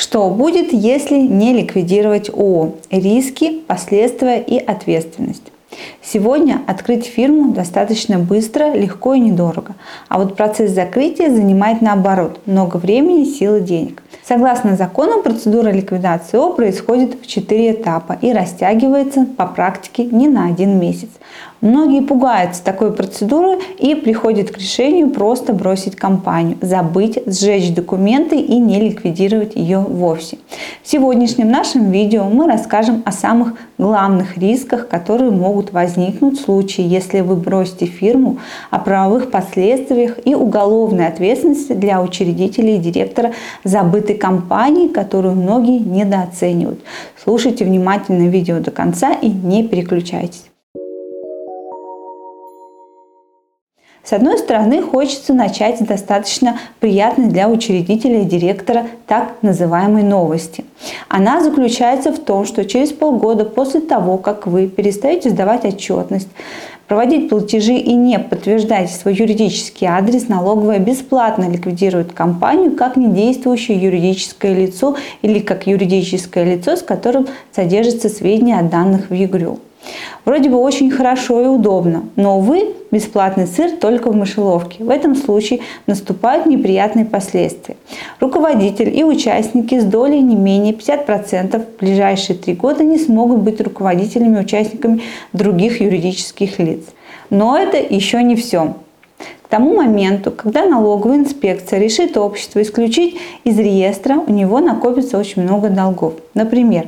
Что будет, если не ликвидировать ООО? Риски, последствия и ответственность. Сегодня открыть фирму достаточно быстро, легко и недорого. А вот процесс закрытия занимает наоборот много времени, сил и денег. Согласно закону, процедура ликвидации ООО происходит в 4 этапа и растягивается по практике не на один месяц. Многие пугаются такой процедуры и приходят к решению просто бросить компанию, забыть, сжечь документы и не ликвидировать ее вовсе. В сегодняшнем нашем видео мы расскажем о самых главных рисках, которые могут возникнуть в случае, если вы бросите фирму, о правовых последствиях и уголовной ответственности для учредителей и директора забытой компании, которую многие недооценивают. Слушайте внимательно видео до конца и не переключайтесь. С одной стороны, хочется начать достаточно приятной для учредителя и директора так называемой новости. Она заключается в том, что через полгода после того, как вы перестаете сдавать отчетность, проводить платежи и не подтверждаете свой юридический адрес, налоговая бесплатно ликвидирует компанию как недействующее юридическое лицо или как юридическое лицо, с которым содержатся сведения о данных в ЕГРЮ. Вроде бы очень хорошо и удобно, но, увы, бесплатный сыр только в мышеловке. В этом случае наступают неприятные последствия. Руководитель и участники с долей не менее 50% в ближайшие три года не смогут быть руководителями и участниками других юридических лиц. Но это еще не все тому моменту, когда налоговая инспекция решит общество исключить из реестра, у него накопится очень много долгов. Например,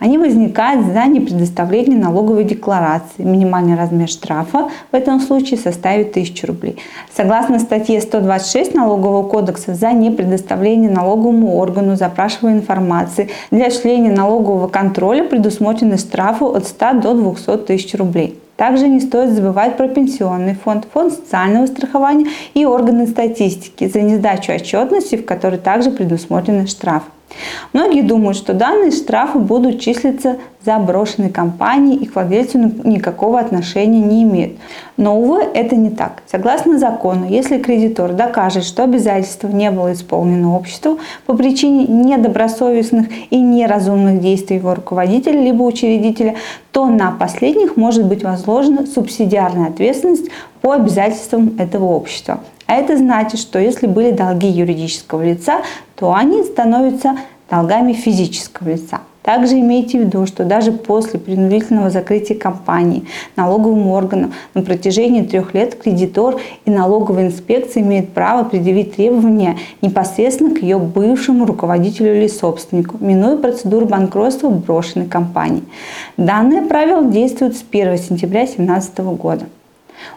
они возникают за непредоставление налоговой декларации. Минимальный размер штрафа в этом случае составит 1000 рублей. Согласно статье 126 Налогового кодекса, за непредоставление налоговому органу запрашиваемой информации для осуществления налогового контроля предусмотрены штрафы от 100 до 200 тысяч рублей. Также не стоит забывать про пенсионный фонд, фонд социального страхования и органы статистики за несдачу отчетности, в которой также предусмотрены штрафы. Многие думают, что данные штрафы будут числиться за брошенной компанией и к владельцу никакого отношения не имеют. Но, увы, это не так. Согласно закону, если кредитор докажет, что обязательство не было исполнено обществу по причине недобросовестных и неразумных действий его руководителя либо учредителя, то на последних может быть возложена субсидиарная ответственность по обязательствам этого общества. А это значит, что если были долги юридического лица, то они становятся долгами физического лица. Также имейте в виду, что даже после принудительного закрытия компании налоговым органам на протяжении трех лет кредитор и налоговая инспекция имеют право предъявить требования непосредственно к ее бывшему руководителю или собственнику, минуя процедуру банкротства брошенной компании. Данное правило действует с 1 сентября 2017 года.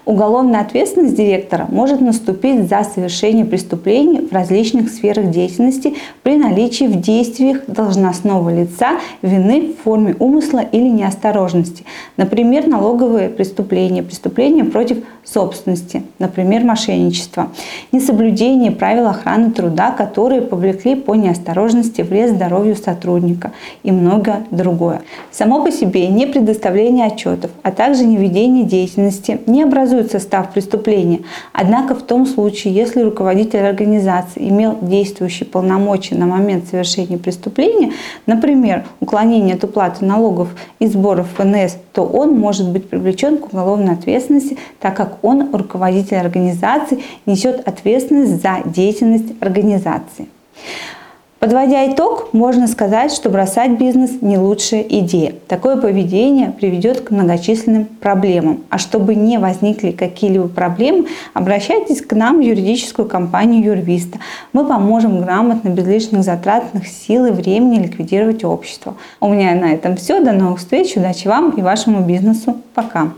Уголовная ответственность директора может наступить за совершение преступлений в различных сферах деятельности при наличии в действиях должностного лица вины в форме умысла или неосторожности. Например, налоговые преступления, преступления против собственности, например, мошенничество, несоблюдение правил охраны труда, которые повлекли по неосторожности вред здоровью сотрудника и многое другое. Само по себе не предоставление отчетов, а также не ведение деятельности не образует состав преступления. Однако в том случае, если руководитель организации имел действующие полномочия на момент совершения преступления, например, уклонение от уплаты налогов и сборов ФНС, то он может быть привлечен к уголовной ответственности, так как он, руководитель организации, несет ответственность за деятельность организации. Подводя итог, можно сказать, что бросать бизнес не лучшая идея. Такое поведение приведет к многочисленным проблемам. А чтобы не возникли какие-либо проблемы, обращайтесь к нам в юридическую компанию Юрвиста. Мы поможем грамотно, без лишних затратных сил и времени ликвидировать общество. У меня на этом все. До новых встреч. Удачи вам и вашему бизнесу. Пока.